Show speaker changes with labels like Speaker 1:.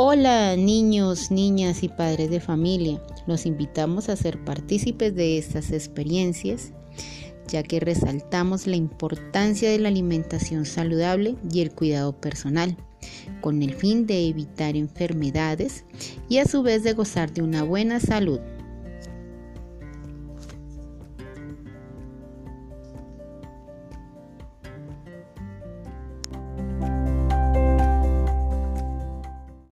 Speaker 1: Hola niños, niñas y padres de familia. Los invitamos a ser partícipes de estas experiencias, ya que resaltamos la importancia de la alimentación saludable y el cuidado personal, con el fin de evitar enfermedades y a su vez de gozar de una buena salud.